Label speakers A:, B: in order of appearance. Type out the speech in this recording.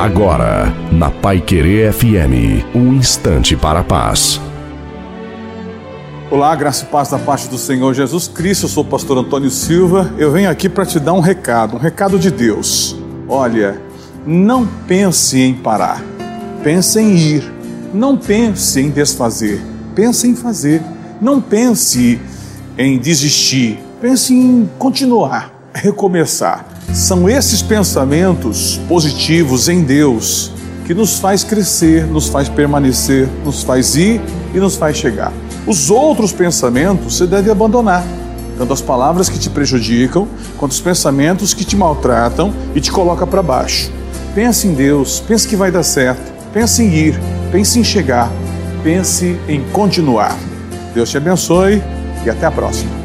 A: Agora, na Pai Querer FM, um instante para a paz.
B: Olá, graça e paz da parte do Senhor Jesus Cristo. Eu sou o pastor Antônio Silva. Eu venho aqui para te dar um recado, um recado de Deus. Olha, não pense em parar. Pense em ir. Não pense em desfazer. Pense em fazer. Não pense em desistir. Pense em continuar, recomeçar. São esses pensamentos positivos em Deus que nos faz crescer, nos faz permanecer, nos faz ir e nos faz chegar. Os outros pensamentos você deve abandonar, tanto as palavras que te prejudicam, quanto os pensamentos que te maltratam e te colocam para baixo. Pense em Deus, pense que vai dar certo, pense em ir, pense em chegar, pense em continuar. Deus te abençoe e até a próxima.